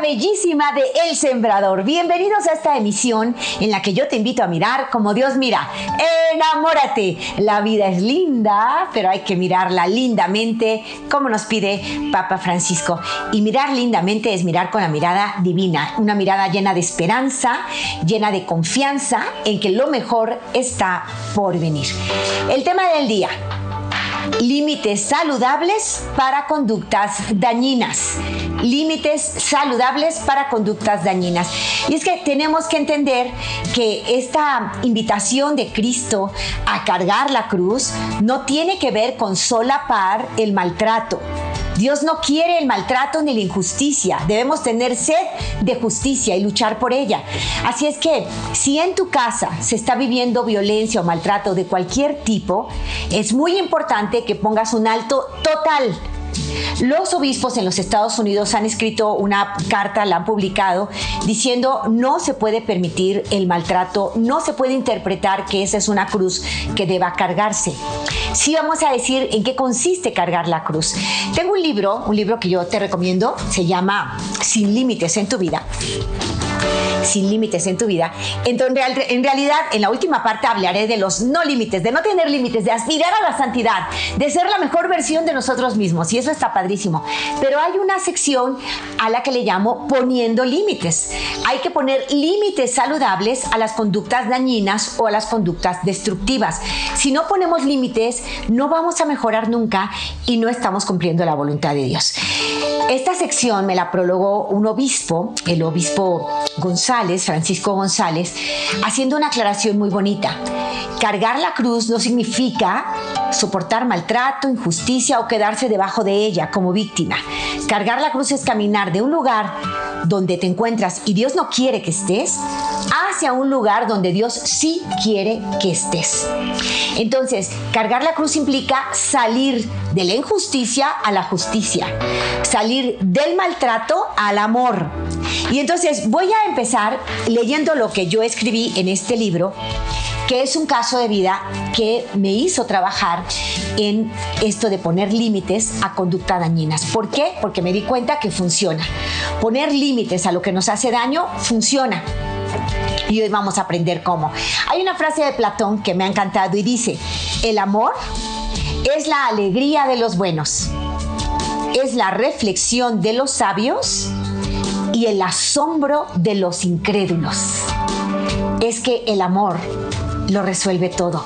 bellísima de El Sembrador. Bienvenidos a esta emisión en la que yo te invito a mirar como Dios mira. Enamórate. La vida es linda, pero hay que mirarla lindamente, como nos pide Papa Francisco. Y mirar lindamente es mirar con la mirada divina, una mirada llena de esperanza, llena de confianza en que lo mejor está por venir. El tema del día, límites saludables para conductas dañinas. Límites saludables para conductas dañinas. Y es que tenemos que entender que esta invitación de Cristo a cargar la cruz no tiene que ver con solapar el maltrato. Dios no quiere el maltrato ni la injusticia. Debemos tener sed de justicia y luchar por ella. Así es que si en tu casa se está viviendo violencia o maltrato de cualquier tipo, es muy importante que pongas un alto total los obispos en los Estados Unidos han escrito una carta, la han publicado, diciendo no se puede permitir el maltrato, no se puede interpretar que esa es una cruz que deba cargarse. Sí vamos a decir en qué consiste cargar la cruz. Tengo un libro, un libro que yo te recomiendo, se llama Sin límites en tu vida sin límites en tu vida. Entonces, en realidad, en la última parte hablaré de los no límites, de no tener límites, de aspirar a la santidad, de ser la mejor versión de nosotros mismos. Y eso está padrísimo. Pero hay una sección a la que le llamo poniendo límites. Hay que poner límites saludables a las conductas dañinas o a las conductas destructivas. Si no ponemos límites, no vamos a mejorar nunca y no estamos cumpliendo la voluntad de Dios. Esta sección me la prologó un obispo, el obispo González, Francisco González, haciendo una aclaración muy bonita. Cargar la cruz no significa soportar maltrato, injusticia o quedarse debajo de ella como víctima. Cargar la cruz es caminar de un lugar donde te encuentras y Dios no quiere que estés hacia un lugar donde Dios sí quiere que estés. Entonces, cargar la cruz implica salir de la injusticia a la justicia, salir del maltrato al amor. Y entonces voy a empezar leyendo lo que yo escribí en este libro que es un caso de vida que me hizo trabajar en esto de poner límites a conductas dañinas. ¿Por qué? Porque me di cuenta que funciona. Poner límites a lo que nos hace daño funciona. Y hoy vamos a aprender cómo. Hay una frase de Platón que me ha encantado y dice, el amor es la alegría de los buenos, es la reflexión de los sabios y el asombro de los incrédulos. Es que el amor lo resuelve todo.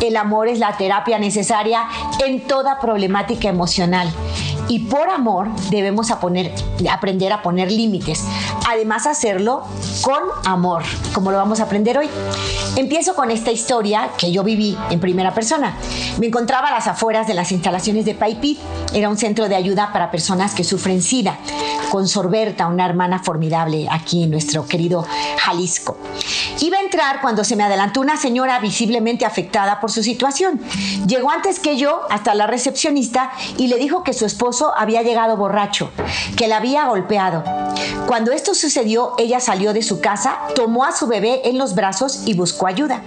El amor es la terapia necesaria en toda problemática emocional. Y por amor debemos aprender a poner límites. Además hacerlo con amor, como lo vamos a aprender hoy. Empiezo con esta historia que yo viví en primera persona. Me encontraba a las afueras de las instalaciones de Paipit. Era un centro de ayuda para personas que sufren SIDA, con Sorberta, una hermana formidable aquí en nuestro querido Jalisco. Iba a entrar cuando se me adelantó una señora visiblemente afectada por su situación. Llegó antes que yo hasta la recepcionista y le dijo que su esposo había llegado borracho, que la había golpeado. Cuando esto sucedió, ella salió de su casa, tomó a su bebé en los brazos y buscó ayuda.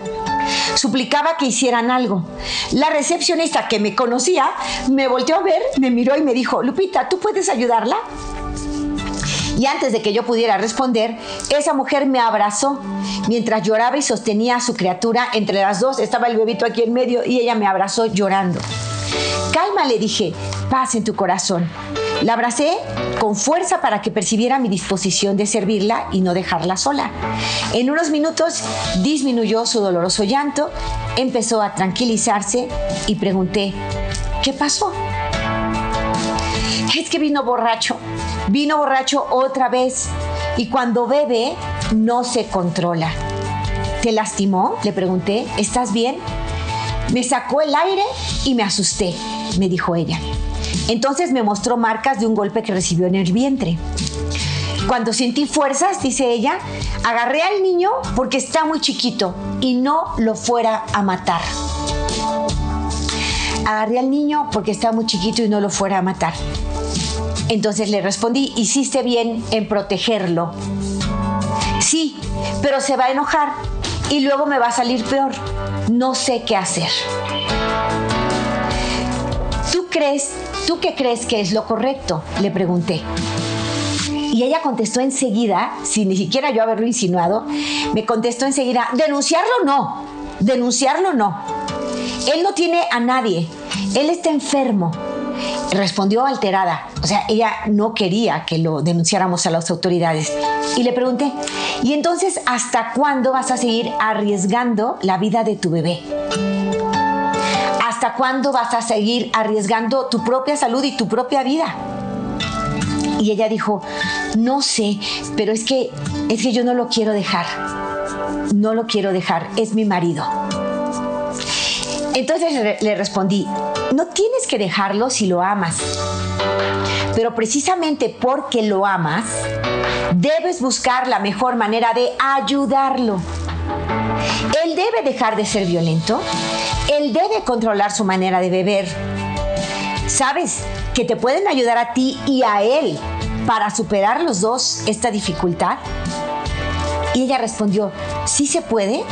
Suplicaba que hicieran algo. La recepcionista que me conocía me volteó a ver, me miró y me dijo, Lupita, ¿tú puedes ayudarla? Y antes de que yo pudiera responder, esa mujer me abrazó mientras lloraba y sostenía a su criatura. Entre las dos estaba el bebito aquí en medio y ella me abrazó llorando. Calma, le dije, paz en tu corazón. La abracé con fuerza para que percibiera mi disposición de servirla y no dejarla sola. En unos minutos disminuyó su doloroso llanto, empezó a tranquilizarse y pregunté, ¿qué pasó? Es que vino borracho, vino borracho otra vez y cuando bebe no se controla. ¿Te lastimó? Le pregunté. ¿Estás bien? Me sacó el aire y me asusté, me dijo ella. Entonces me mostró marcas de un golpe que recibió en el vientre. Cuando sentí fuerzas, dice ella, agarré al niño porque está muy chiquito y no lo fuera a matar. Agarré al niño porque está muy chiquito y no lo fuera a matar. Entonces le respondí, hiciste bien en protegerlo. Sí, pero se va a enojar y luego me va a salir peor. No sé qué hacer. ¿Tú crees, tú qué crees que es lo correcto? Le pregunté. Y ella contestó enseguida, sin ni siquiera yo haberlo insinuado, me contestó enseguida, denunciarlo no, denunciarlo no. Él no tiene a nadie, él está enfermo. Respondió alterada, o sea, ella no quería que lo denunciáramos a las autoridades. Y le pregunté, ¿y entonces hasta cuándo vas a seguir arriesgando la vida de tu bebé? ¿Hasta cuándo vas a seguir arriesgando tu propia salud y tu propia vida? Y ella dijo, no sé, pero es que, es que yo no lo quiero dejar. No lo quiero dejar, es mi marido. Entonces le respondí, no tienes que dejarlo si lo amas. Pero precisamente porque lo amas, debes buscar la mejor manera de ayudarlo. Él debe dejar de ser violento. Él debe controlar su manera de beber. ¿Sabes que te pueden ayudar a ti y a él para superar los dos esta dificultad? Y ella respondió, ¿sí se puede?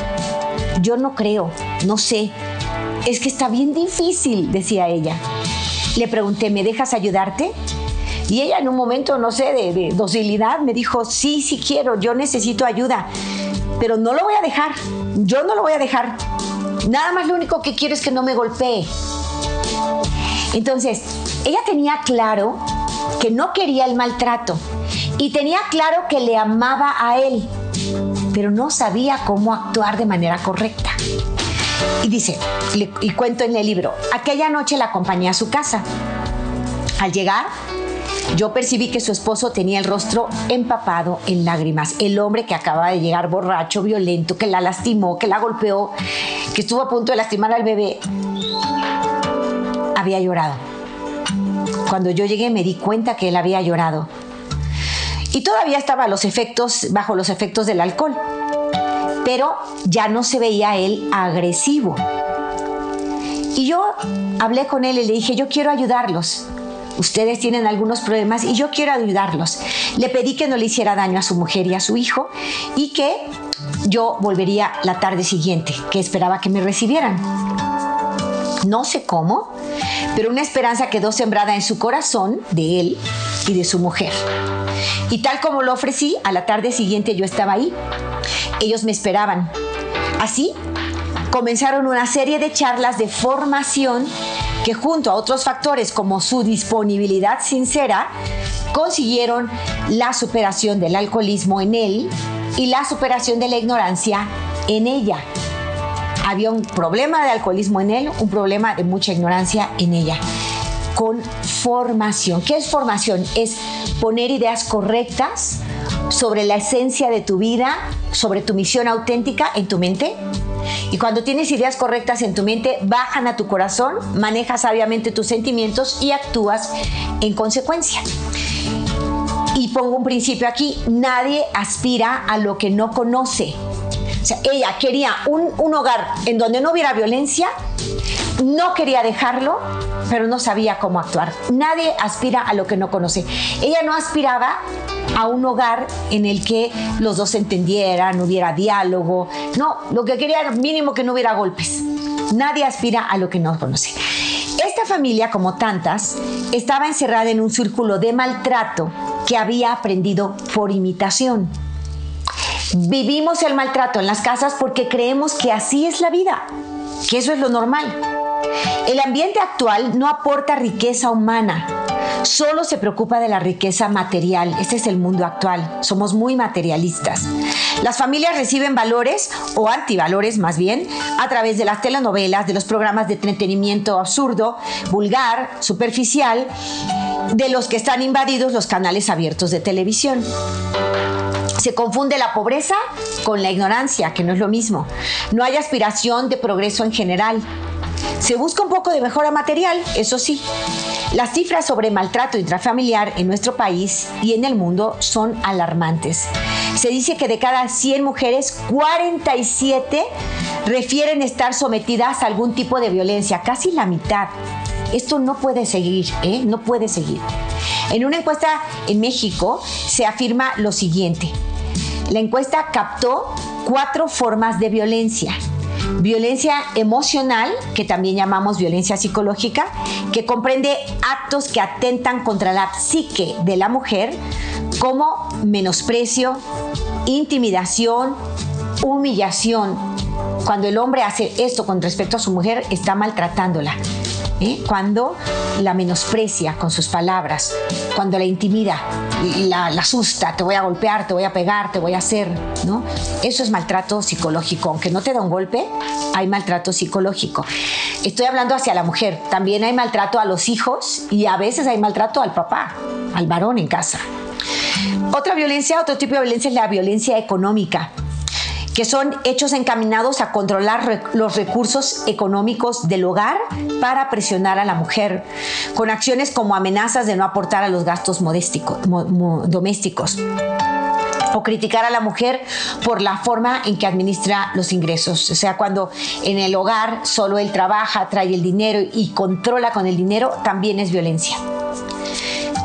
Yo no creo, no sé. Es que está bien difícil, decía ella. Le pregunté, ¿me dejas ayudarte? Y ella en un momento, no sé, de, docilidad me dijo, sí, sí quiero, yo necesito ayuda, pero no lo voy a dejar, yo no lo voy a dejar. Nada más lo único que quiero es que no me golpee. Entonces, ella tenía claro que no quería el maltrato y tenía claro que le amaba a él, pero no sabía cómo actuar de manera correcta. Y dice, y cuento en el libro, aquella noche la acompañé a su casa. Al llegar, yo percibí que su esposo tenía el rostro empapado en lágrimas. El hombre que acaba de llegar borracho, violento, que la lastimó, que la golpeó, que estuvo a punto de lastimar al bebé, había llorado. Cuando yo llegué me di cuenta que él había llorado. Y todavía estaba los bajo los efectos del alcohol. Pero ya no se veía él agresivo. Y yo hablé con él y le dije, yo quiero ayudarlos. Ustedes tienen algunos problemas y yo quiero ayudarlos. Le pedí que no le hiciera daño a su mujer y a su hijo y que yo volvería la tarde siguiente, que esperaba que me recibieran. No sé cómo, pero una esperanza quedó sembrada en su corazón de él y de su mujer. Y tal como lo ofrecí, a la tarde siguiente yo estaba ahí. Ellos me esperaban. Así comenzaron una serie de charlas de formación que junto a otros factores como su disponibilidad sincera, consiguieron la superación del alcoholismo en él y la superación de la ignorancia en ella. Había un problema de alcoholismo en él, un problema de mucha ignorancia en ella. Con formación. ¿Qué es formación? Es poner ideas correctas sobre la esencia de tu vida, sobre tu misión auténtica en tu mente y cuando tienes ideas correctas en tu mente, bajan a tu corazón, manejas sabiamente tus sentimientos y actúas en consecuencia. Y pongo un principio aquí, nadie aspira a lo que no conoce. O sea, ella quería un, un hogar en donde no hubiera violencia, no quería dejarlo, pero no sabía cómo actuar. Nadie aspira a lo que no conoce. Ella no aspiraba a un hogar en el que los dos entendieran, hubiera diálogo. No, lo que quería era mínimo que no hubiera golpes. Nadie aspira a lo que no conoce. Esta familia, como tantas, estaba encerrada en un círculo de maltrato que había aprendido por imitación. Vivimos el maltrato en las casas porque creemos que así es la vida, que eso es lo normal. El ambiente actual no aporta riqueza humana, solo se preocupa de la riqueza material. Este es el mundo actual. Somos muy materialistas. Las familias reciben valores o antivalores más bien a través de las telenovelas, de los programas de entretenimiento absurdo, vulgar, superficial, de los que están invadidos los canales abiertos de televisión. Se confunde la pobreza con la ignorancia, que no es lo mismo. No hay aspiración de progreso en general. Se busca un poco de mejora material, eso sí. Las cifras sobre maltrato intrafamiliar en nuestro país y en el mundo son alarmantes. Se dice que de cada 100 mujeres, 47 refieren estar sometidas a algún tipo de violencia, casi la mitad. Esto no puede seguir, ¿eh? no puede seguir. En una encuesta en México se afirma lo siguiente. La encuesta captó cuatro formas de violencia. Violencia emocional, que también llamamos violencia psicológica, que comprende actos que atentan contra la psique de la mujer, como menosprecio, intimidación, humillación. Cuando el hombre hace esto con respecto a su mujer, está maltratándola. ¿Eh? cuando la menosprecia con sus palabras, cuando la intimida, la, asusta, te voy a golpear, te voy a pegar, te voy a hacer, ¿no? Eso es maltrato psicológico. Aunque no te da un golpe, hay maltrato psicológico. Estoy hablando hacia la mujer. También hay maltrato a los hijos y a veces hay maltrato al papá, al varón en casa. Otra violencia, otro tipo de violencia es la violencia económica que son hechos encaminados a controlar los recursos económicos del hogar para presionar a la mujer, con acciones como amenazas de no aportar a los gastos domésticos o criticar a la mujer por la forma en que administra los ingresos. O sea, cuando en el hogar solo él trabaja, trae el dinero y controla con el dinero, también es violencia.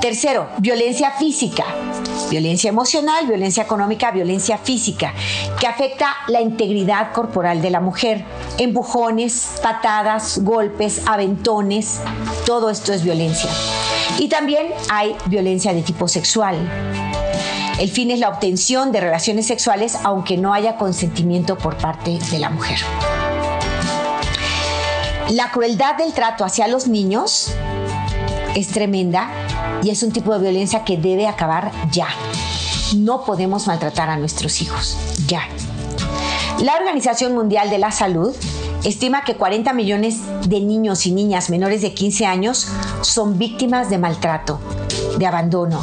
Tercero, violencia física. Violencia emocional, violencia económica, violencia física, que afecta la integridad corporal de la mujer. Empujones, patadas, golpes, aventones, todo esto es violencia. Y también hay violencia de tipo sexual. El fin es la obtención de relaciones sexuales aunque no haya consentimiento por parte de la mujer. La crueldad del trato hacia los niños es tremenda y es un tipo de violencia que debe acabar ya. No podemos maltratar a nuestros hijos, ya. La Organización Mundial de la Salud estima que 40 millones de niños y niñas menores de 15 años son víctimas de maltrato, de abandono.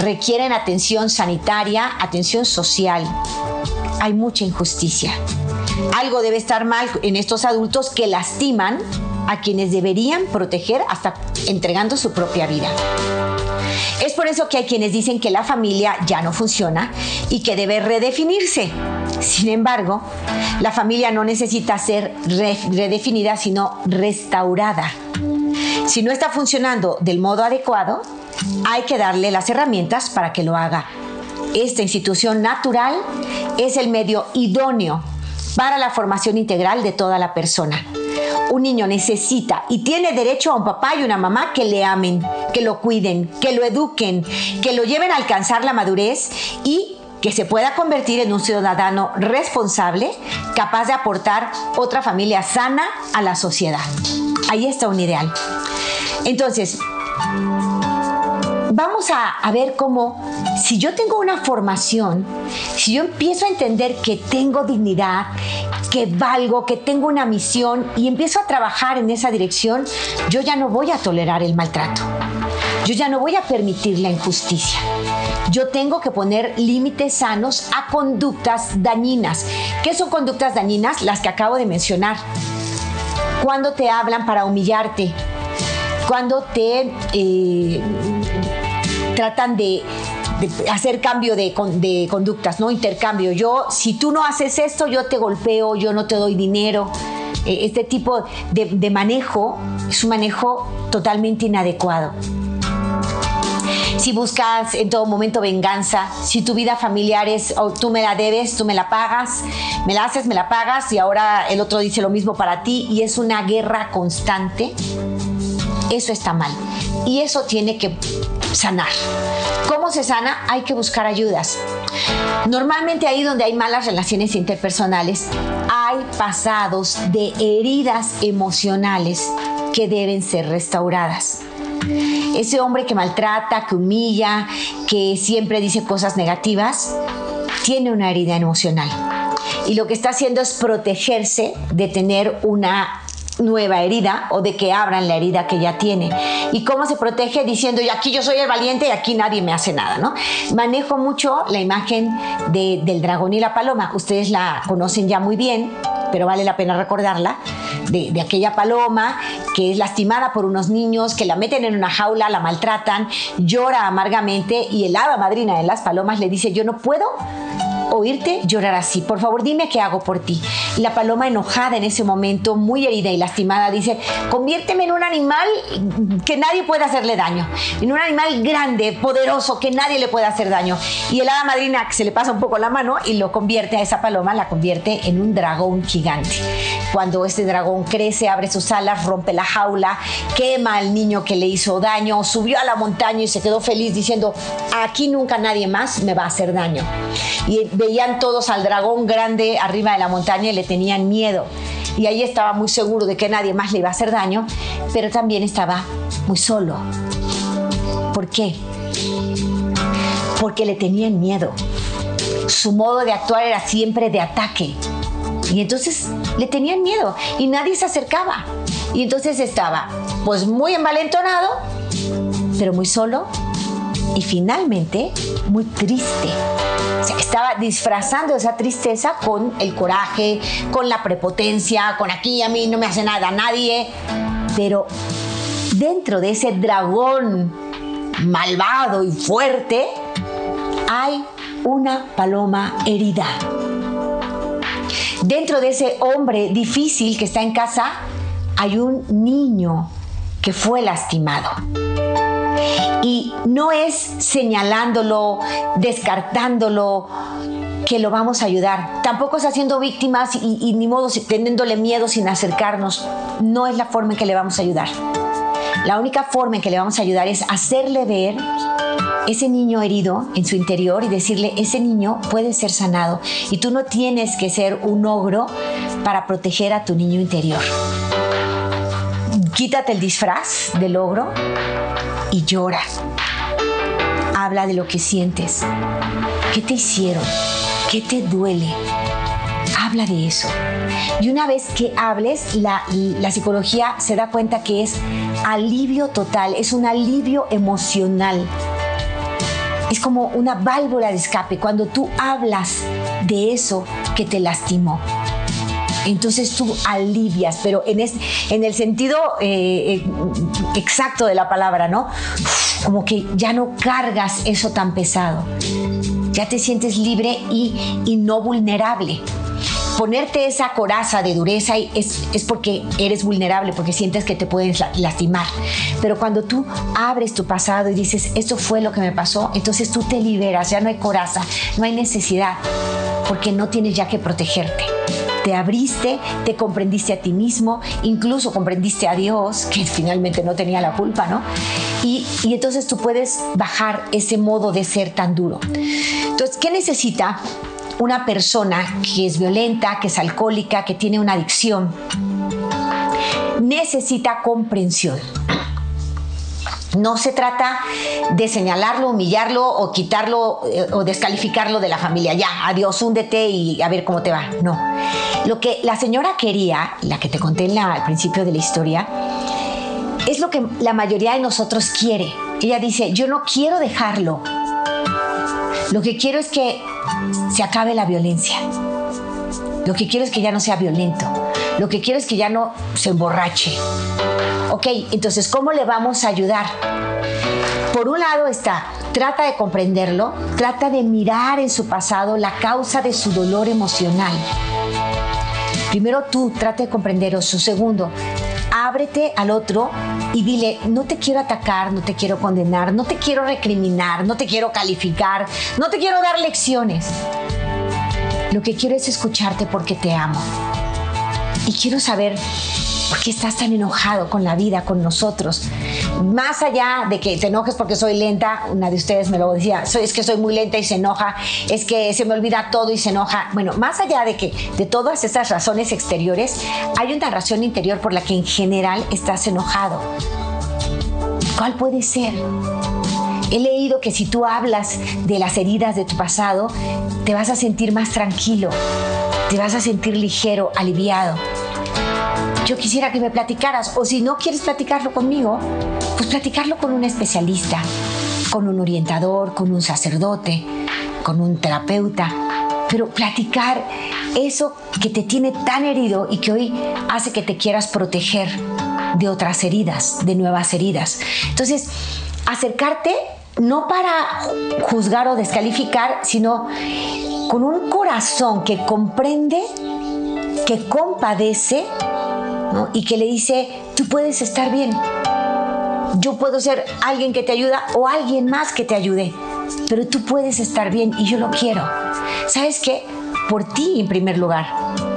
Requieren atención sanitaria, atención social. Hay mucha injusticia. Algo debe estar mal en estos adultos que lastiman a quienes deberían proteger hasta entregando su propia vida. Es por eso que hay quienes dicen que la familia ya no funciona y que debe redefinirse. Sin embargo, la familia no necesita ser redefinida, sino restaurada. Si no está funcionando del modo adecuado, hay que darle las herramientas para que lo haga. Esta institución natural es el medio idóneo para la formación integral de toda la persona un niño necesita y tiene derecho a un papá y una mamá que le amen, que lo cuiden, que lo eduquen, que lo lleven a alcanzar la madurez y que se pueda convertir en un ciudadano responsable, capaz de aportar otra familia sana a la sociedad. Ahí está un ideal. Entonces, vamos a, ver cómo, si yo tengo una formación, si yo empiezo a entender que tengo dignidad, que valgo, que tengo una misión y empiezo a trabajar en esa dirección, yo ya no voy a tolerar el maltrato. Yo ya no voy a permitir la injusticia. Yo tengo que poner límites sanos a conductas dañinas. ¿Qué son conductas dañinas? Las que acabo de mencionar. Cuando te hablan para humillarte, cuando te eh, tratan de hacer cambio de, conductas, ¿no? Intercambio. Yo, si tú no haces esto, yo te golpeo, yo no te doy dinero. Eh, este tipo de, manejo es un manejo totalmente inadecuado si buscas en todo momento venganza, si tu vida familiar es oh, tú me la debes, tú me la pagas, me la haces, me la pagas y ahora el otro dice lo mismo para ti y es una guerra constante, eso está mal. Y eso tiene que sanar. ¿Cómo se sana? Hay que buscar ayudas. Normalmente ahí donde hay malas relaciones interpersonales, hay pasados de heridas emocionales que deben ser restauradas. Ese hombre que maltrata, que humilla, que siempre dice cosas negativas, tiene una herida emocional. Y lo que está haciendo es protegerse de tener una nueva herida o de que abran la herida que ya tiene. ¿Y cómo se protege? Diciendo, y aquí yo soy el valiente y aquí nadie me hace nada, ¿no? Manejo mucho la imagen del dragón y la paloma. Ustedes la conocen ya muy bien, pero vale la pena recordarla, de, aquella paloma que es lastimada por unos niños, que la meten en una jaula, la maltratan, llora amargamente y el hada madrina de las palomas le dice, yo no puedo oírte llorar así. Por favor, dime qué hago por ti. Y la paloma enojada en ese momento, muy herida y lastimada, dice, conviérteme en un animal que nadie pueda hacerle daño, en un animal grande, poderoso, que nadie le pueda hacer daño. Y el hada madrina se le pasa un poco la mano y lo convierte a esa paloma, la convierte en un dragón gigante. Cuando este dragón crece, abre sus alas, rompe la jaula, quema al niño que le hizo daño, subió a la montaña y se quedó feliz diciendo, aquí nunca nadie más me va a hacer daño. Y veían todos al dragón grande arriba de la montaña y le tenían miedo. Y ahí estaba muy seguro de que nadie más le iba a hacer daño, pero también estaba muy solo. ¿Por qué? Porque le tenían miedo. Su modo de actuar era siempre de ataque. Y entonces le tenían miedo y nadie se acercaba. Y entonces estaba pues muy envalentonado, pero muy solo y finalmente muy triste estaba disfrazando esa tristeza con el coraje, con la prepotencia, con aquí a mí no me hace nada nadie. Pero dentro de ese dragón malvado y fuerte hay una paloma herida. Dentro de ese hombre difícil que está en casa hay un niño que fue lastimado. Y no es señalándolo, descartándolo, que lo vamos a ayudar. Tampoco es haciendo víctimas y, ni modo teniéndole miedo sin acercarnos. No es la forma en que le vamos a ayudar. La única forma en que le vamos a ayudar es hacerle ver ese niño herido en su interior y decirle, ese niño puede ser sanado y tú no tienes que ser un ogro para proteger a tu niño interior. Quítate el disfraz del ogro y llora. Habla de lo que sientes. ¿Qué te hicieron? ¿Qué te duele? Habla de eso. Y una vez que hables, la, la, psicología se da cuenta que es alivio total, es un alivio emocional. Es como una válvula de escape cuando tú hablas de eso que te lastimó entonces tú alivias, pero en, en el sentido eh, eh, exacto de la palabra, ¿no? Como que ya no cargas eso tan pesado, ya te sientes libre y, y no vulnerable ponerte esa coraza de dureza es, es, porque eres vulnerable, porque sientes que te puedes lastimar. Pero cuando tú abres tu pasado y dices, esto fue lo que me pasó, entonces tú te liberas, ya no hay coraza, no hay necesidad, porque no tienes ya que protegerte te abriste, te comprendiste a ti mismo, incluso comprendiste a Dios, que finalmente no tenía la culpa, ¿no? Y, y entonces tú puedes bajar ese modo de ser tan duro. Entonces, ¿qué necesita una persona que es violenta, que es alcohólica, que tiene una adicción? Necesita comprensión. No se trata de señalarlo, humillarlo o quitarlo eh, o descalificarlo de la familia. Ya, adiós, húndete y a ver cómo te va. No. Lo que la señora quería, la que te conté al principio de la historia, es lo que la mayoría de nosotros quiere. Ella dice, yo no quiero dejarlo. Lo que quiero es que se acabe la violencia. Lo que quiero es que ya no sea violento. Lo que quiero es que ya no se emborrache. Ok, entonces, ¿cómo le vamos a ayudar? Por un lado está, trata de comprenderlo, trata de mirar en su pasado la causa de su dolor emocional. Primero tú, trata de comprenderlo. Su segundo, ábrete al otro y dile, no te quiero atacar, no te quiero condenar, no te quiero recriminar, no te quiero calificar, no te quiero dar lecciones. Lo que quiero es escucharte porque te amo. Y quiero saber ¿Por qué estás tan enojado con la vida, con nosotros? Más allá de que te enojes porque soy lenta, una de ustedes me lo decía, es que soy muy lenta y se enoja, es que se me olvida todo y se enoja. Bueno, más allá de que de todas estas razones exteriores, hay una razón interior por la que en general estás enojado. ¿Cuál puede ser? He leído que si tú hablas de las heridas de tu pasado, te vas a sentir más tranquilo, te vas a sentir ligero, aliviado yo quisiera que me platicaras, o si no quieres platicarlo conmigo, pues platicarlo con un especialista, con un orientador, con un sacerdote, con un terapeuta, pero platicar eso que te tiene tan herido y que hoy hace que te quieras proteger de otras heridas, de nuevas heridas. Entonces, acercarte no para juzgar o descalificar, sino con un corazón que comprende, que compadece y que le dice, tú puedes estar bien. Yo puedo ser alguien que te ayuda o alguien más que te ayude, pero tú puedes estar bien y yo lo quiero. ¿Sabes qué? Por ti en primer lugar,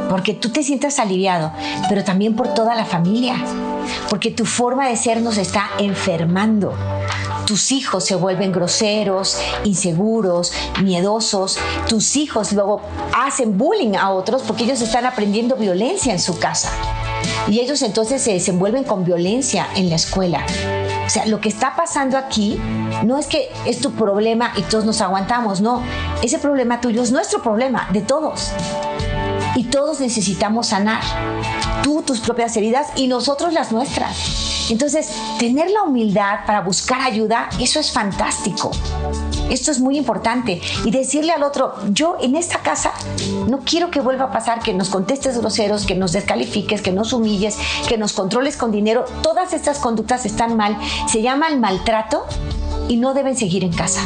porque tú te sientas aliviado, pero también por toda la familia, porque tu forma de ser nos está enfermando tus hijos se vuelven groseros, inseguros, miedosos, tus hijos luego hacen bullying a otros porque ellos están aprendiendo violencia en su casa. Y ellos entonces se desenvuelven con violencia en la escuela. O sea, lo que está pasando aquí no es que es tu problema y todos nos aguantamos, no. Ese problema tuyo es nuestro problema, de todos. Y todos necesitamos sanar. Tú tus propias heridas y nosotros las nuestras. Entonces, tener la humildad para buscar ayuda, eso es fantástico. Esto es muy importante. Y decirle al otro, yo en esta casa no quiero que vuelva a pasar que nos contestes groseros, que nos descalifiques, que nos humilles, que nos controles con dinero. Todas estas conductas están mal. Se llama el maltrato y no deben seguir en casa.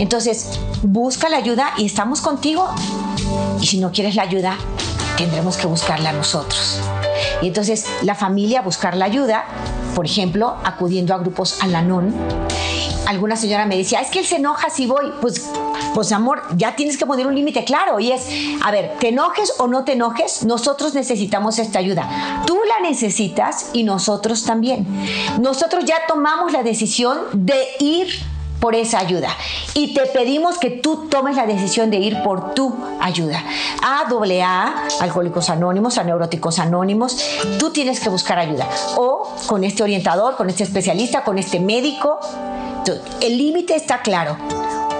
Entonces, busca la ayuda y estamos contigo. Y si no quieres la ayuda, tendremos que buscarla nosotros. Y entonces la familia buscar la ayuda, por ejemplo, acudiendo a grupos Alanón. Alguna señora me decía, es que él se enoja si voy. Pues, pues amor, ya tienes que poner un límite claro. Y es, a ver, te enojes o no te enojes, nosotros necesitamos esta ayuda. Tú la necesitas y nosotros también. Nosotros ya tomamos la decisión de ir por esa ayuda. Y te pedimos que tú tomes la decisión de ir por tu ayuda. A AA, Alcohólicos Anónimos, a Neuróticos Anónimos, tú tienes que buscar ayuda. O con este orientador, con este especialista, con este médico. El límite está claro.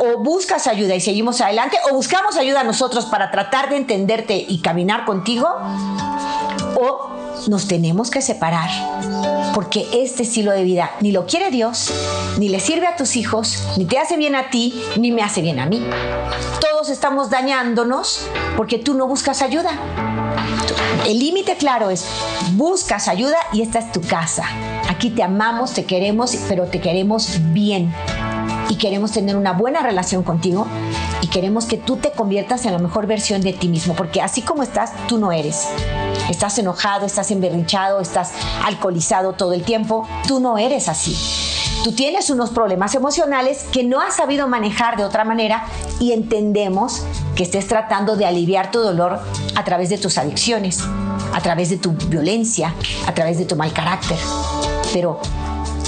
O buscas ayuda y seguimos adelante, o buscamos ayuda nosotros para tratar de entenderte y caminar contigo, o nos tenemos que separar porque este estilo de vida ni lo quiere Dios, ni le sirve a tus hijos, ni te hace bien a ti, ni me hace bien a mí. Todos estamos dañándonos porque tú no buscas ayuda. El límite claro es, buscas ayuda y esta es tu casa. Aquí te amamos, te queremos, pero te queremos bien. Y queremos tener una buena relación contigo y queremos que tú te conviertas en la mejor versión de ti mismo, porque así como estás, tú no eres estás enojado, estás emberrinchado, estás alcoholizado todo el tiempo. Tú no eres así. Tú tienes unos problemas emocionales que no has sabido manejar de otra manera y entendemos que estés tratando de aliviar tu dolor a través de tus adicciones, a través de tu violencia, a través de tu mal carácter. Pero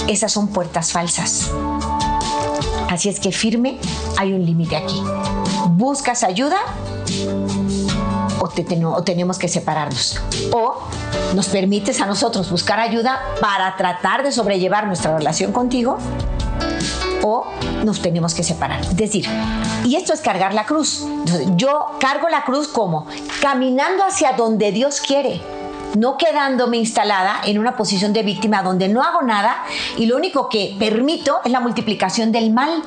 esas son puertas falsas. Así es que firme, hay un límite aquí. ¿Buscas ayuda? O, tenemos que separarnos. O nos permites a nosotros buscar ayuda para tratar de sobrellevar nuestra relación contigo o nos tenemos que separar. Es decir, y esto es cargar la cruz. yo cargo la cruz como caminando hacia donde Dios quiere, no quedándome instalada en una posición de víctima donde no hago nada y lo único que permito es la multiplicación del mal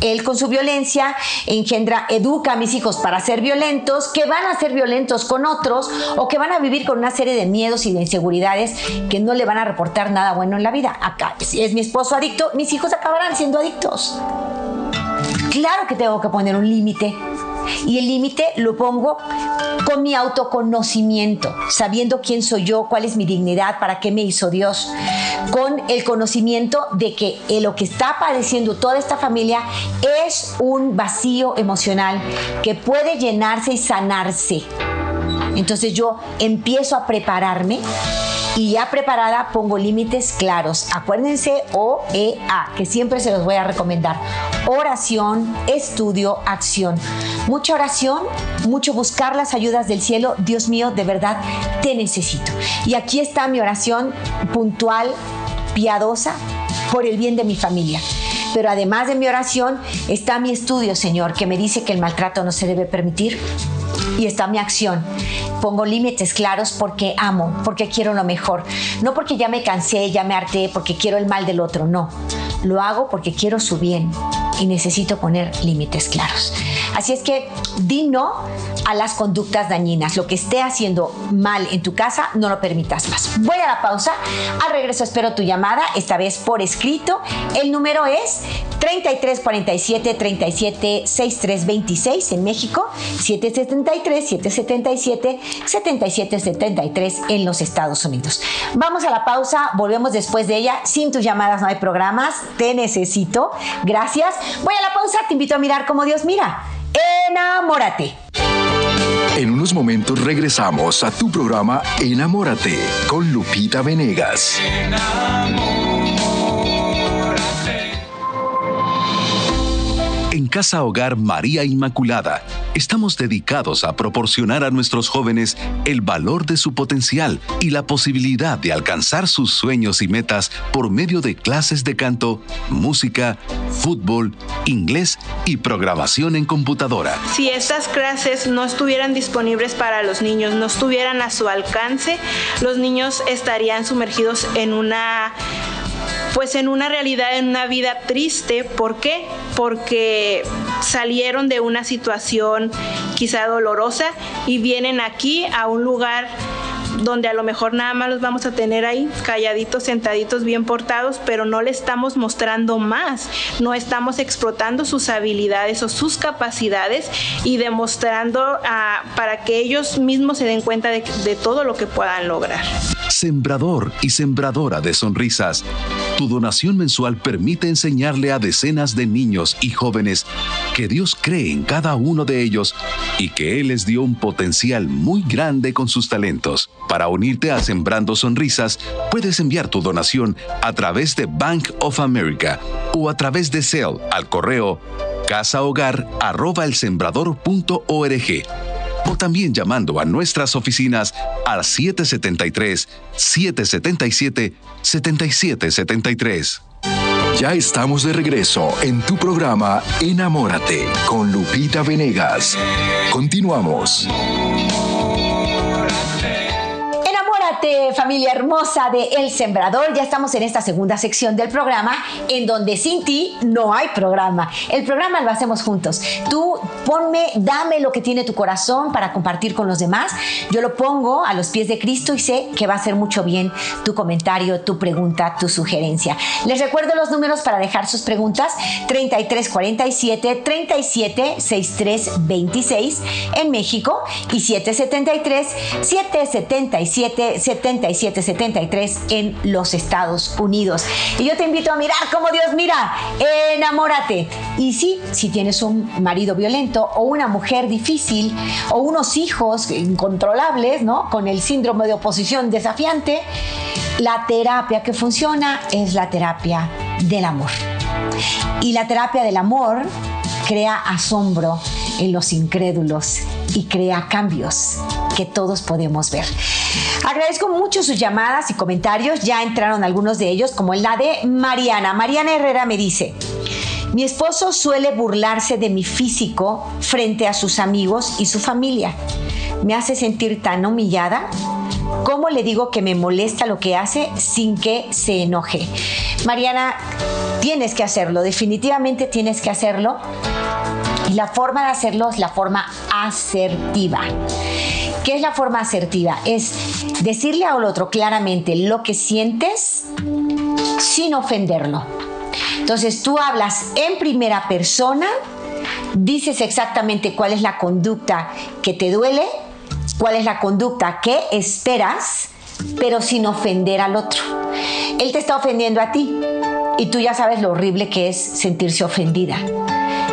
él con su violencia engendra, educa a mis hijos para ser violentos, que van a ser violentos con otros o que van a vivir con una serie de miedos y de inseguridades que no le van a reportar nada bueno en la vida. Acá, si es mi esposo adicto, mis hijos acabarán siendo adictos. Claro que tengo que poner un límite. Y el límite lo pongo con mi autoconocimiento, sabiendo quién soy yo, cuál es mi dignidad, para qué me hizo Dios, con el conocimiento de que lo que está padeciendo toda esta familia es un vacío emocional que puede llenarse y sanarse. Entonces yo empiezo a prepararme y ya preparada pongo límites claros. Acuérdense OEA, que siempre se los voy a recomendar. Oración, estudio, acción. Mucha oración, mucho buscar las ayudas del cielo. Dios mío, de verdad, te necesito. Y aquí está mi oración puntual, piadosa, por el bien de mi familia. Pero además de mi oración está mi estudio, Señor, que me dice que el maltrato no se debe permitir. Y está mi acción pongo límites claros porque amo, porque quiero lo mejor. No porque ya me cansé, ya me harté, porque quiero el mal del otro, no. Lo hago porque quiero su bien. Y necesito poner límites claros. Así es que di no a las conductas dañinas. Lo que esté haciendo mal en tu casa, no lo permitas más. Voy a la pausa. Al regreso espero tu llamada, esta vez por escrito. El número es 3347 37 6326 en México, 773 777 7773 en los Estados Unidos. Vamos a la pausa, volvemos después de ella. Sin tus llamadas no hay programas, te necesito. Gracias. Voy a la pausa, te invito a mirar como Dios mira. Enamórate. En unos momentos regresamos a tu programa Enamórate con Lupita Venegas. Casa Hogar María Inmaculada estamos dedicados a proporcionar a nuestros jóvenes el valor de su potencial y la posibilidad de alcanzar sus sueños y metas por medio de clases de canto, música, fútbol, inglés y programación en computadora. Si estas clases no estuvieran disponibles para los niños, no estuvieran a su alcance, los niños estarían sumergidos en una pues en una realidad, en una vida triste. ¿Por qué? Porque salieron de una situación quizá dolorosa y vienen aquí a un lugar donde a lo mejor nada más los vamos a tener ahí calladitos, sentaditos, bien portados, pero no le estamos mostrando más, no estamos explotando sus habilidades o sus capacidades y demostrando ah, para que ellos mismos se den cuenta de todo lo que puedan lograr. Sembrador y sembradora de sonrisas. Tu donación mensual permite enseñarle a decenas de niños y jóvenes que Dios cree en cada uno de ellos y que Él les dio un potencial muy grande con sus talentos. Para unirte a Sembrando Sonrisas, puedes enviar tu donación a través de Bank of America o a través de Cell al correo casahogar.elsembrador.org o también llamando a nuestras oficinas al 773-777-7773. Ya estamos de regreso en tu programa Enamórate con Lupita Venegas. Continuamos. Familia hermosa de El Sembrador. Ya estamos en esta segunda sección del programa, en donde sin ti no hay programa. El programa lo hacemos juntos. Tú ponme, dame lo que tiene tu corazón para compartir con los demás. Yo lo pongo a los pies de Cristo y sé que va a hacer mucho bien tu comentario, tu pregunta, tu sugerencia. Les recuerdo los números para dejar sus preguntas: 3347 37 63 26 en México y 773 777 7773 en los Estados Unidos. Y yo te invito a mirar como Dios mira, enamórate. Y sí, si tienes un marido violento o una mujer difícil o unos hijos incontrolables, ¿no? Con el síndrome de oposición desafiante, la terapia que funciona es la terapia del amor. Y la terapia del amor crea asombro en los incrédulos y crea cambios que todos podemos ver. Agradezco mucho sus llamadas y comentarios, ya entraron algunos de ellos, como la de Mariana. Mariana Herrera me dice, mi esposo suele burlarse de mi físico frente a sus amigos y su familia. Me hace sentir tan humillada. ¿Cómo le digo que me molesta lo que hace sin que se enoje? Mariana, tienes que hacerlo, definitivamente tienes que hacerlo. Y la forma de hacerlo es la forma asertiva. ¿Qué es la forma asertiva? Es decirle al otro claramente lo que sientes sin ofenderlo. Entonces tú hablas en primera persona, dices exactamente cuál es la conducta que te duele, cuál es la conducta que esperas, pero sin ofender al otro. Él te está ofendiendo a ti y tú ya sabes lo horrible que es sentirse ofendida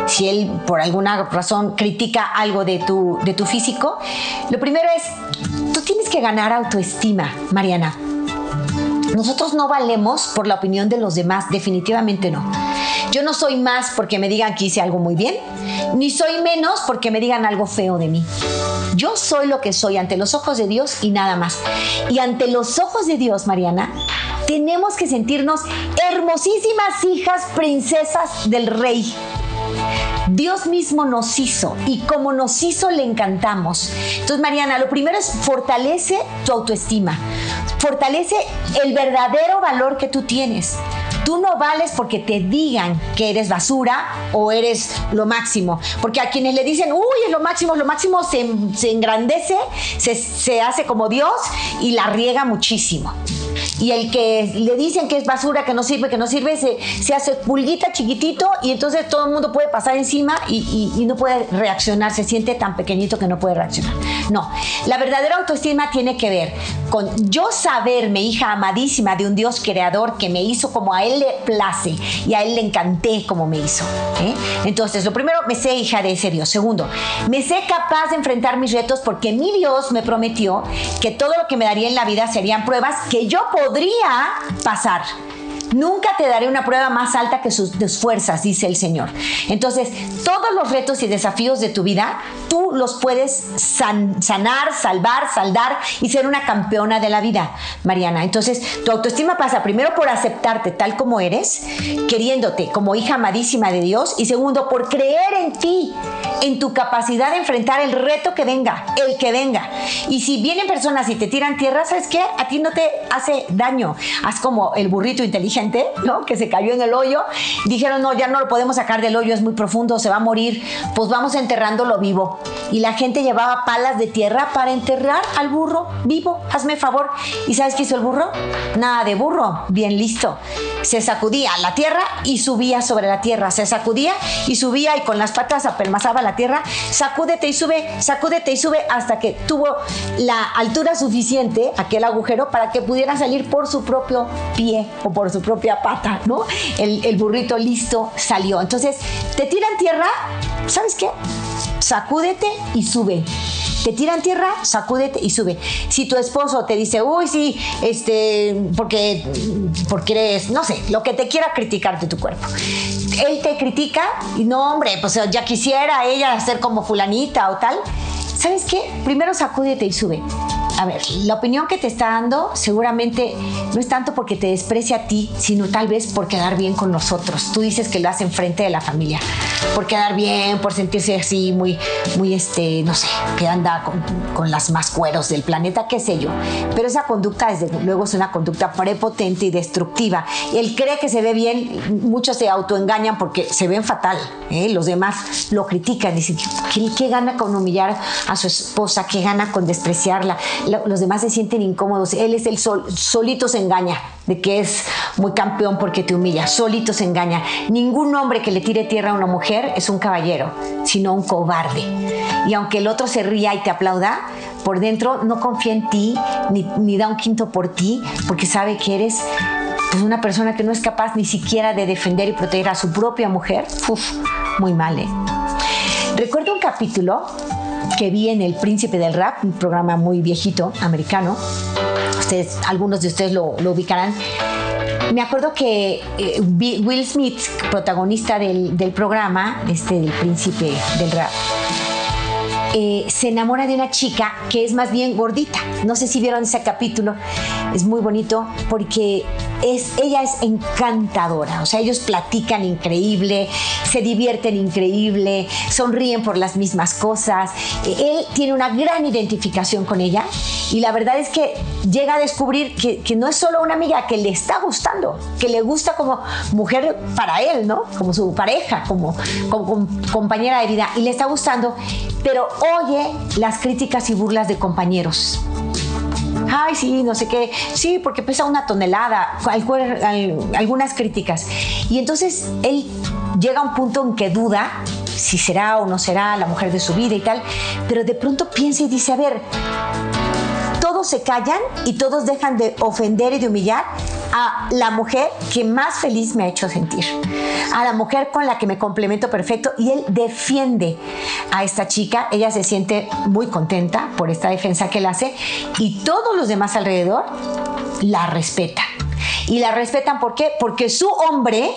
si él por alguna razón critica algo de tu, de tu físico, lo primero es, tú tienes que ganar autoestima, Mariana. Nosotros no valemos por la opinión de los demás, definitivamente no. Yo no soy más porque me digan que hice algo muy bien, ni soy menos porque me digan algo feo de mí. Yo soy lo que soy ante los ojos de Dios y nada más. Y ante los ojos de Dios, Mariana, tenemos que sentirnos hermosísimas hijas princesas del rey. Dios mismo nos hizo y como nos hizo le encantamos. Entonces, Mariana, lo primero es fortalece tu autoestima, fortalece el verdadero valor que tú tienes. Tú no vales porque te digan que eres basura o eres lo máximo. Porque a quienes le dicen, uy, es lo máximo, lo máximo se, se engrandece, se, se hace como Dios y la riega muchísimo y el que le dicen que es basura, que no sirve, que no sirve, se, se hace pulguita chiquitito y entonces todo el mundo puede pasar encima y, y, no puede reaccionar, se siente tan pequeñito que no puede reaccionar. No, la verdadera autoestima tiene que ver con yo saberme hija amadísima de un Dios creador que me hizo como a Él le place y a Él le encanté como me hizo. ¿eh? Entonces, lo primero, me sé hija de ese Dios. Segundo, me sé capaz de enfrentar mis retos porque mi Dios me prometió que todo lo que me daría en la vida serían pruebas que yo podría pasar. Nunca te daré una prueba más alta que sus, fuerzas, dice el Señor. Entonces, todos los retos y desafíos de tu vida, tú los puedes sanar, salvar, saldar y ser una campeona de la vida, Mariana. Entonces, tu autoestima pasa primero por aceptarte tal como eres, queriéndote como hija amadísima de Dios, y segundo, por creer en ti, en tu capacidad de enfrentar el reto que venga, el que venga. Y si vienen personas y te tiran tierra, ¿sabes qué? A ti no te hace daño. Haz como el burrito inteligente ¿no? Que se cayó en el hoyo. Dijeron, no, ya no lo podemos sacar del hoyo, es muy profundo, se va a morir. Pues vamos enterrándolo vivo. Y la gente llevaba palas de tierra para enterrar al burro vivo. Hazme favor. ¿Y sabes qué hizo el burro? Nada de burro, bien listo. Se sacudía la tierra y subía sobre la tierra. Se sacudía y subía y con las patas apelmazaba la tierra. Sacúdete y sube, sacúdete y sube hasta que tuvo la altura suficiente, aquel agujero, para que pudiera salir por su propio pie o por su propia pata, ¿no? El, burrito listo salió. Entonces, te tiran tierra, ¿sabes qué? Sacúdete y sube te tiran tierra, sacúdete y sube. Si tu esposo te dice, uy, sí, este, porque, porque eres, no sé, lo que te quiera criticar de tu cuerpo. Él te critica y no, hombre, pues ya quisiera ella ser como fulanita o tal. ¿Sabes qué? Primero sacúdete y sube a ver, la opinión que te está dando seguramente no es tanto porque te desprecia a ti, sino tal vez por quedar bien con nosotros. Tú dices que lo hace frente de la familia, por quedar bien, por sentirse así muy, muy, este, no sé, que anda con, las más cueros del planeta, qué sé yo. Pero esa conducta, desde luego, es una conducta prepotente y destructiva. Él cree que se ve bien, muchos se autoengañan porque se ven fatal. ¿eh? Los demás lo critican, dicen, ¿qué, ¿qué gana con humillar a su esposa? ¿Qué gana con despreciarla? los demás se sienten incómodos. Él es el sol, solito se engaña de que es muy campeón porque te humilla, solito se engaña. Ningún hombre que le tire tierra a una mujer es un caballero, sino un cobarde. Y aunque el otro se ría y te aplauda, por dentro no confía en ti, ni, da un quinto por ti, porque sabe que eres pues, una persona que no es capaz ni siquiera de defender y proteger a su propia mujer. Uf, muy mal, ¿eh? Recuerdo un capítulo que vi en El Príncipe del Rap, un programa muy viejito, americano. Ustedes, algunos de ustedes lo, ubicarán. Me acuerdo que eh, Will Smith, protagonista del, del programa, este del Príncipe del Rap, eh, se enamora de una chica que es más bien gordita. No sé si vieron ese capítulo, es muy bonito porque ella es encantadora, o sea, ellos platican increíble, se divierten increíble, sonríen por las mismas cosas. Él tiene una gran identificación con ella y la verdad es que llega a descubrir que, no es solo una amiga, que le está gustando, que le gusta como mujer para él, ¿no? Como su pareja, como compañera de vida y le está gustando, pero oye las críticas y burlas de compañeros. Ay, sí, no sé qué. Sí, porque pesa una tonelada. Algunas críticas. Y entonces él llega a un punto en que duda si será o no será la mujer de su vida y tal. Pero de pronto piensa y dice, a ver, todos se callan y todos dejan de ofender y de humillar a la mujer que más feliz me ha hecho sentir, a la mujer con la que me complemento perfecto y él defiende a esta chica, ella se siente muy contenta por esta defensa que él hace y todos los demás alrededor la respetan. Y la respetan ¿por qué? Porque su hombre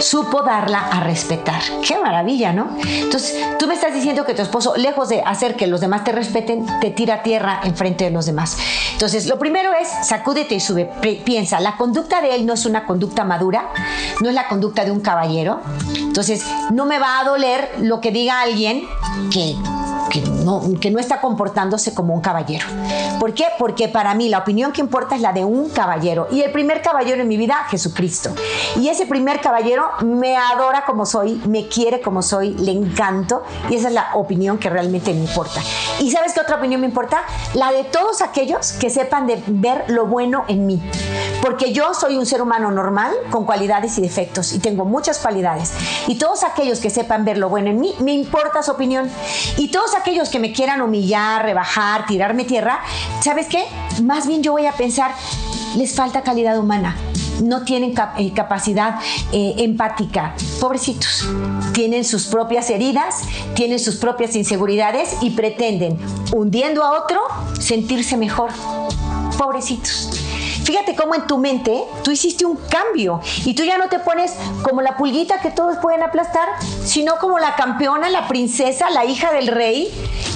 supo darla a respetar. Qué maravilla, ¿no? Entonces, tú me estás diciendo que tu esposo, lejos de hacer que los demás te respeten, te tira tierra enfrente de los demás. Entonces, lo primero es sacúdete y sube. Piensa, la conducta de él no es una conducta madura, no es la conducta de un caballero. Entonces, no me va a doler lo que diga alguien que que no, está comportándose como un caballero. ¿Por qué? Porque para mí la opinión que importa es la de un caballero. Y el primer caballero en mi vida, Jesucristo. Y ese primer caballero me adora como soy, me quiere como soy, le encanto. Y esa es la opinión que realmente me importa. ¿Y sabes qué otra opinión me importa? La de todos aquellos que sepan ver lo bueno en mí. Porque yo soy un ser humano normal, con cualidades y defectos, y tengo muchas cualidades. Y todos aquellos que sepan ver lo bueno en mí, me importa su opinión. Y todos aquellos que me quieran humillar, rebajar, tirarme tierra, ¿sabes qué? Más bien yo voy a pensar, les falta calidad humana no tienen eh, capacidad eh, empática. Pobrecitos. Tienen sus propias heridas, tienen sus propias inseguridades y pretenden, hundiendo a otro, sentirse mejor. Pobrecitos. Fíjate cómo en tu mente tú hiciste un cambio y tú ya no te pones como la pulguita que todos pueden aplastar, sino como la campeona, la princesa, la hija del rey,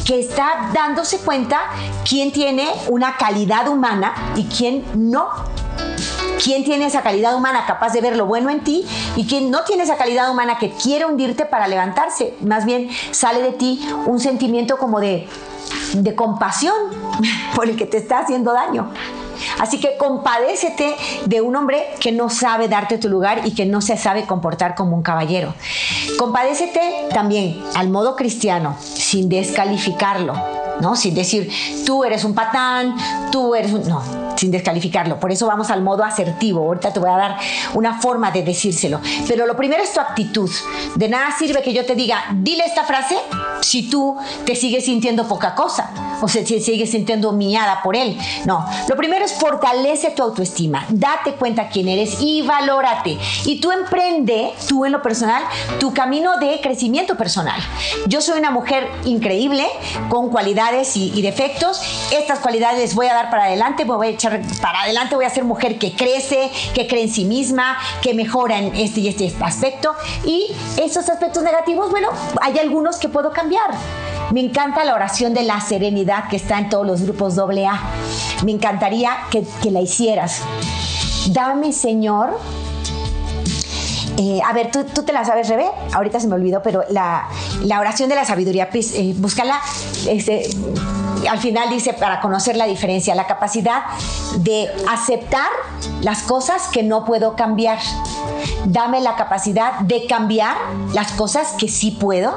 que está dándose cuenta quién tiene una calidad humana y quién no. ¿Quién tiene esa calidad humana capaz de ver lo bueno en ti y quién no tiene esa calidad humana que quiere hundirte para levantarse? Más bien sale de ti un sentimiento como de, de compasión por el que te está haciendo daño. Así que compadécete de un hombre que no sabe darte tu lugar y que no se sabe comportar como un caballero. Compadécete también al modo cristiano, sin descalificarlo, ¿no? Sin decir, tú eres un patán, tú eres un... No, sin descalificarlo. Por eso vamos al modo asertivo. Ahorita te voy a dar una forma de decírselo. Pero lo primero es tu actitud. De nada sirve que yo te diga, dile esta frase si tú te sigues sintiendo poca cosa o si sigues sintiendo humillada por él. No, lo primero fortalece tu autoestima, date cuenta quién eres y valórate. Y tú emprende, tú en lo personal, tu camino de crecimiento personal. Yo soy una mujer increíble, con cualidades y, y defectos. Estas cualidades les voy a dar para adelante, me voy a echar para adelante, voy a ser mujer que crece, que cree en sí misma, que mejora en este y este aspecto. Y esos aspectos negativos, bueno, hay algunos que puedo cambiar. Me encanta la oración de la serenidad que está en todos los grupos AA. Me encantaría que, la hicieras. Dame, Señor, eh, a ver, ¿tú, te la sabes, Rebe. Ahorita se me olvidó, pero la, oración de la sabiduría, pues, eh. Este, al final dice para conocer la diferencia, la capacidad de aceptar las cosas que no puedo cambiar. Dame la capacidad de cambiar las cosas que sí puedo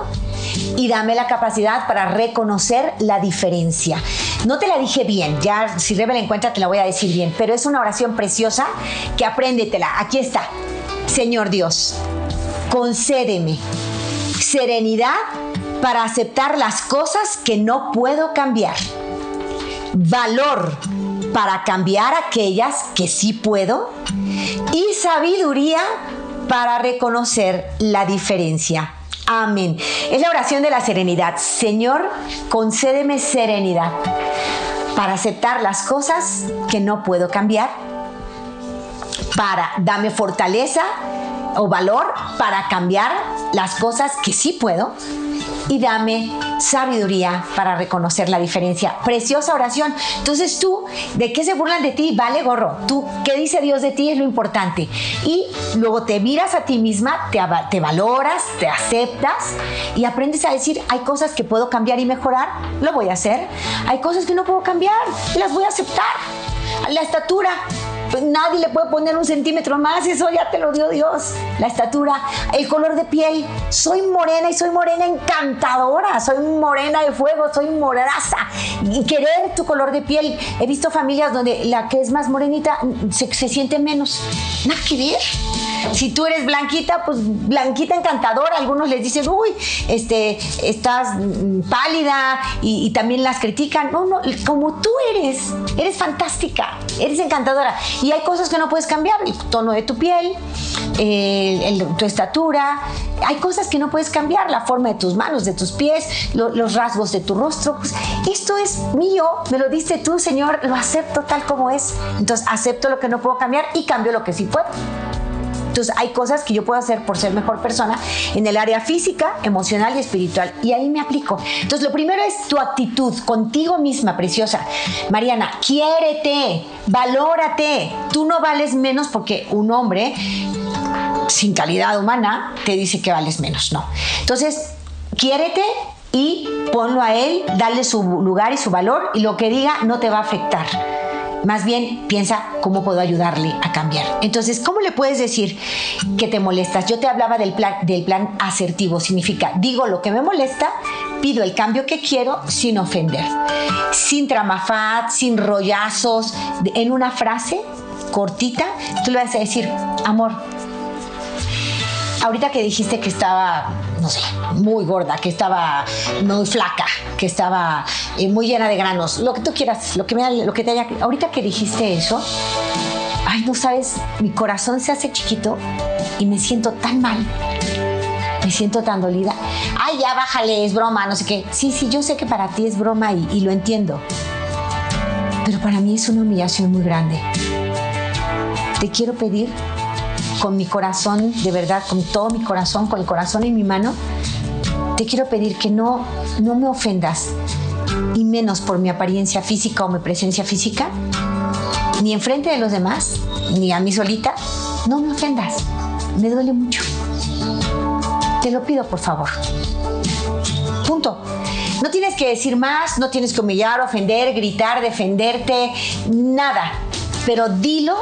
y dame la capacidad para reconocer la diferencia. No te la dije bien, ya si Rebe la encuentra te la voy a decir bien, pero es una oración preciosa que apréndetela. Aquí está. Señor Dios, concédeme serenidad para aceptar las cosas que no puedo cambiar. Valor para cambiar aquellas que sí puedo. Y sabiduría para reconocer la diferencia. Amén. Es la oración de la serenidad. Señor, concédeme serenidad para aceptar las cosas que no puedo cambiar. Para dame fortaleza o valor para cambiar las cosas que sí puedo y dame sabiduría para reconocer la diferencia. Preciosa oración. Entonces tú, ¿de qué se burlan de ti? Vale gorro. Tú, ¿qué dice Dios de ti? Es lo importante. Y luego te miras a ti misma, te, te valoras, te aceptas y aprendes a decir, hay cosas que puedo cambiar y mejorar, lo voy a hacer. Hay cosas que no puedo cambiar, las voy a aceptar. La estatura, pues nadie le puede poner un centímetro más, eso ya te lo dio Dios. La estatura, el color de piel, soy morena y soy morena encantadora, soy morena de fuego, soy moraza. Y querer tu color de piel, he visto familias donde la que es más morenita se, se siente menos. Nada que ver. Si tú eres blanquita, pues blanquita encantadora. Algunos les dicen, uy, este, estás pálida y, también las critican. No, no, como tú eres, eres fantástica, eres encantadora. Y hay cosas que no puedes cambiar, el tono de tu piel, tu estatura. Hay cosas que no puedes cambiar, la forma de tus manos, de tus pies, los rasgos de tu rostro. Pues, esto es mío, me lo diste tú, Señor, lo acepto tal como es. Entonces acepto lo que no puedo cambiar y cambio lo que sí puedo. Entonces hay cosas que yo puedo hacer por ser mejor persona en el área física, emocional y espiritual. Y ahí me aplico. Entonces lo primero es tu actitud contigo misma, preciosa. Mariana, quiérete, valórate. Tú no vales menos porque un hombre sin calidad humana te dice que vales menos. No. Entonces, quiérete y ponlo a él, dale su lugar y su valor y lo que diga no te va a afectar. Más bien piensa cómo puedo ayudarle a cambiar. Entonces, ¿cómo le puedes decir que te molestas? Yo te hablaba del plan, del plan asertivo. Significa, digo lo que me molesta, pido el cambio que quiero sin ofender. Sin tramafat, sin rollazos. En una frase cortita, tú le vas a decir, amor, ahorita que dijiste que estaba, no sé, muy gorda, que estaba muy flaca, que estaba eh, muy llena de granos, lo que tú quieras, lo que, me, lo que te haya... Ahorita que dijiste eso, ay, no sabes, mi corazón se hace chiquito y me siento tan mal. Me siento tan dolida. Ay, ya bájale, es broma, no sé qué. Sí, sí, yo sé que para ti es broma y, y lo entiendo. Pero para mí es una humillación muy grande. Te quiero pedir con mi corazón, de verdad, con todo mi corazón, con el corazón en mi mano, te quiero pedir que no, no me ofendas, y menos por mi apariencia física o mi presencia física, ni enfrente de los demás, ni a mí solita, no me ofendas, me duele mucho. Te lo pido, por favor. Punto. No tienes que decir más, no tienes que humillar, ofender, gritar, defenderte, nada pero dilo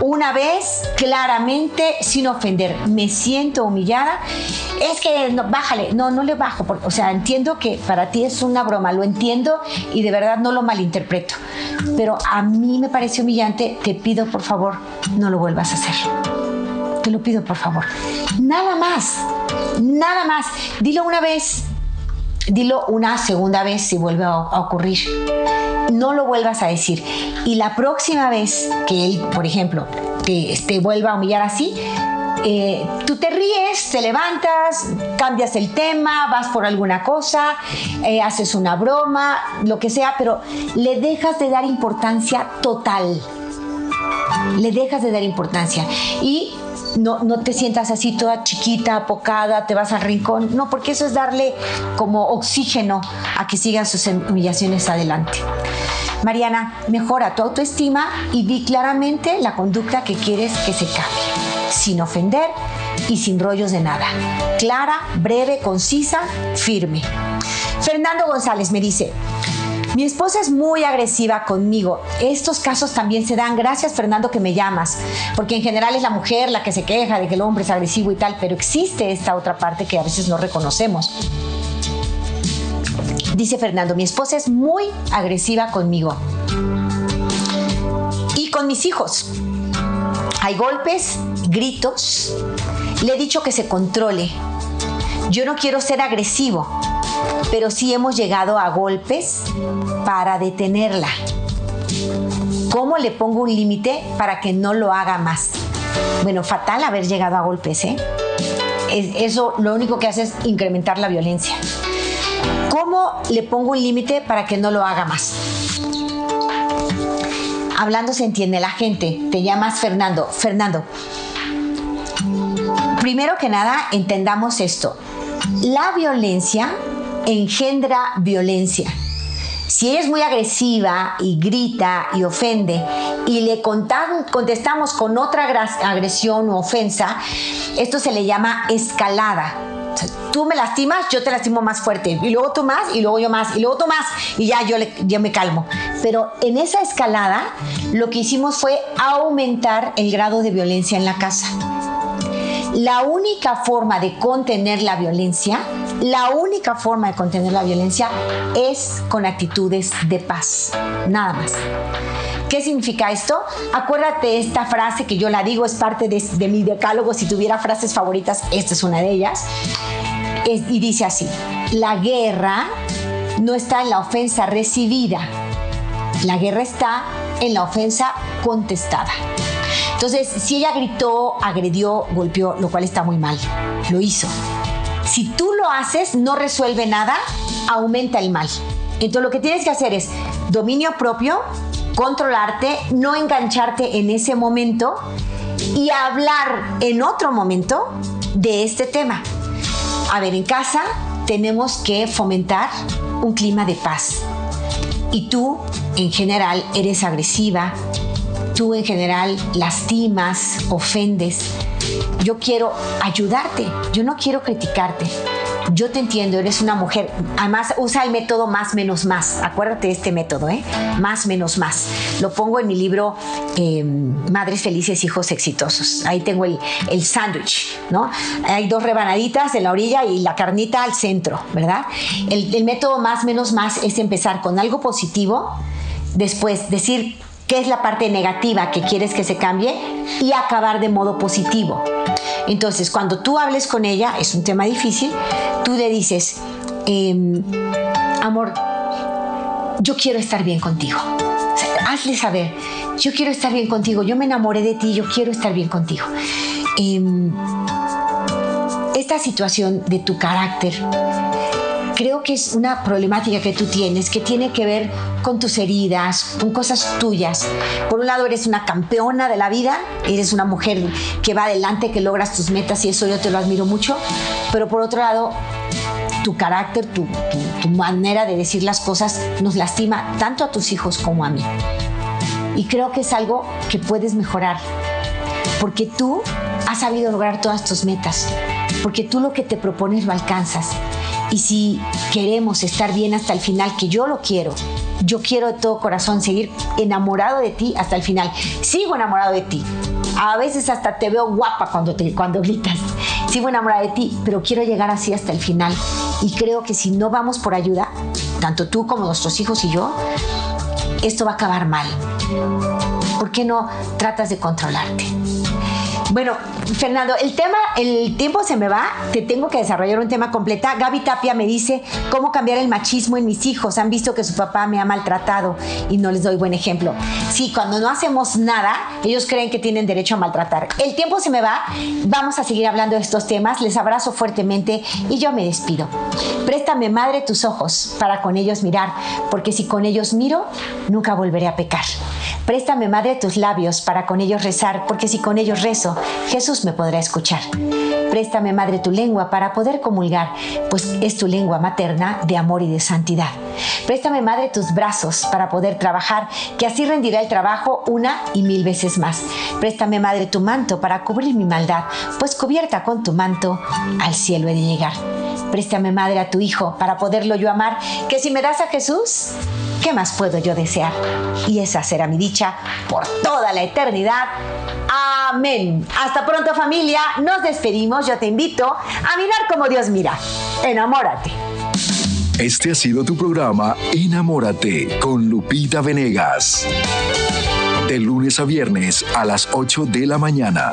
una vez claramente sin ofender. Me siento humillada. Es que no, bájale, no, no le bajo, o sea, entiendo que para ti es una broma, lo entiendo y de verdad no lo malinterpreto. Pero a mí me parece humillante, te pido por favor, no lo vuelvas a hacer. Te lo pido por favor. Nada más, nada más. Dilo una vez, dilo una segunda vez si vuelve a, ocurrir. No lo vuelvas a decir. Y la próxima vez que él, por ejemplo, te, vuelva a humillar así, eh, tú te ríes, te levantas, cambias el tema, vas por alguna cosa, eh, haces una broma, lo que sea, pero le dejas de dar importancia total. Le dejas de dar importancia. Y no, no te sientas así toda chiquita, apocada, te vas al rincón. No, porque eso es darle como oxígeno a que sigan sus humillaciones adelante. Mariana, mejora tu autoestima y di claramente la conducta que quieres que se cambie, sin ofender y sin rollos de nada. Clara, breve, concisa, firme. Fernando González me dice, mi esposa es muy agresiva conmigo. Estos casos también se dan. Gracias, Fernando, que me llamas. Porque en general es la mujer la que se queja de que el hombre es agresivo y tal, pero existe esta otra parte que a veces no reconocemos. Dice Fernando, mi esposa es muy agresiva conmigo. Y con mis hijos. Hay golpes, gritos. Le he dicho que se controle. Yo no quiero ser agresivo, pero sí hemos llegado a golpes para detenerla. ¿Cómo le pongo un límite para que no lo haga más? Bueno, fatal haber llegado a golpes, ¿eh? Eso lo único que hace es incrementar la violencia. ¿Cómo le pongo un límite para que no lo haga más? Hablando se entiende la gente. Te llamas Fernando. Fernando, primero que nada entendamos esto. La violencia engendra violencia. Si ella es muy agresiva y grita y ofende y le contestamos con otra agresión u ofensa, esto se le llama escalada. Tú me lastimas, yo te lastimo más fuerte. Y luego tú más, y luego yo más, y luego tú más. Y ya yo, yo me calmo. Pero en esa escalada, lo que hicimos fue aumentar el grado de violencia en la casa. La única forma de contener la violencia, la única forma de contener la violencia es con actitudes de paz, nada más. ¿Qué significa esto? Acuérdate esta frase que yo la digo, es parte de, mi decálogo, si tuviera frases favoritas, esta es una de ellas. y dice así, la guerra no está en la ofensa recibida, la guerra está en la ofensa contestada. Entonces, si ella gritó, agredió, golpeó, lo cual está muy mal, lo hizo. Si tú lo haces, no resuelve nada, aumenta el mal. Entonces, lo que tienes que hacer es dominio propio, controlarte, no engancharte en ese momento y hablar en otro momento de este tema. A ver, en casa tenemos que fomentar un clima de paz. Y tú, en general, eres agresiva, tú en general lastimas, ofendes. Yo quiero ayudarte, yo no quiero criticarte. Yo te entiendo, eres una mujer, además usa el método más menos más, acuérdate de este método, ¿eh? Más menos más. Lo pongo en mi libro eh, Madres Felices, Hijos Exitosos. Ahí tengo el, el sándwich, ¿no? Hay dos rebanaditas en la orilla y la carnita al centro, ¿verdad? El, el método más menos más es empezar con algo positivo, después decir qué es la parte negativa que quieres que se cambie y acabar de modo positivo. Entonces, cuando tú hables con ella, es un tema difícil, tú le dices, em, amor, yo quiero estar bien contigo. hazle saber, yo quiero estar bien contigo, yo me enamoré de ti, yo quiero estar bien contigo. Em, esta situación de tu carácter creo que es una problemática que tú tienes que tiene que ver con tus heridas, con cosas tuyas. Por un lado eres una campeona de la vida, eres una mujer que va adelante, que logras tus metas y eso yo te lo admiro mucho, pero por otro lado tu carácter, tu, tu manera de decir las cosas nos lastima tanto a tus hijos como a mí. Y creo que es algo que puedes mejorar, porque tú has sabido lograr todas tus metas, porque tú lo que te propones lo alcanzas y si queremos estar bien hasta el final, que yo lo quiero, yo quiero de todo corazón seguir enamorado de ti hasta el final. Sigo enamorado de ti. A veces hasta te veo guapa cuando, te, cuando gritas. Sigo enamorada de ti, pero quiero llegar así hasta el final. Y creo que si no vamos por ayuda, tanto tú como nuestros hijos y yo, esto va a acabar mal. ¿Por qué no tratas de controlarte? Bueno, Fernando, el tema, el tiempo se me va, te tengo que desarrollar un tema completa. Gaby Tapia me dice cómo cambiar el machismo en mis hijos. Han visto que su papá me ha maltratado y no les doy buen ejemplo. Sí, cuando no hacemos nada, ellos creen que tienen derecho a maltratar. El tiempo se me va, vamos a seguir hablando de estos temas. Les abrazo fuertemente y yo me despido. Préstame, madre, tus ojos para con ellos mirar, porque si con ellos miro, nunca volveré a pecar. Préstame, madre, tus labios para con ellos rezar, porque si con ellos rezo, Jesús me podrá escuchar. Préstame, madre, tu lengua para poder comulgar, pues es tu lengua materna de amor y de santidad. Préstame, madre, tus brazos para poder trabajar, que así rendirá el trabajo una y mil veces más. Préstame, madre, tu manto para cubrir mi maldad, pues cubierta con tu manto al cielo he de llegar. Préstame, madre, a tu hijo para poderlo yo amar, que si me das a Jesús, ¿qué más puedo yo desear? Y esa será mi dicha por toda la eternidad. Amén. Hasta pronto familia, nos despedimos. Yo te invito a mirar como Dios mira. Enamórate. Este ha sido tu programa Enamórate con Lupita Venegas. De lunes a viernes a las 8 de la mañana.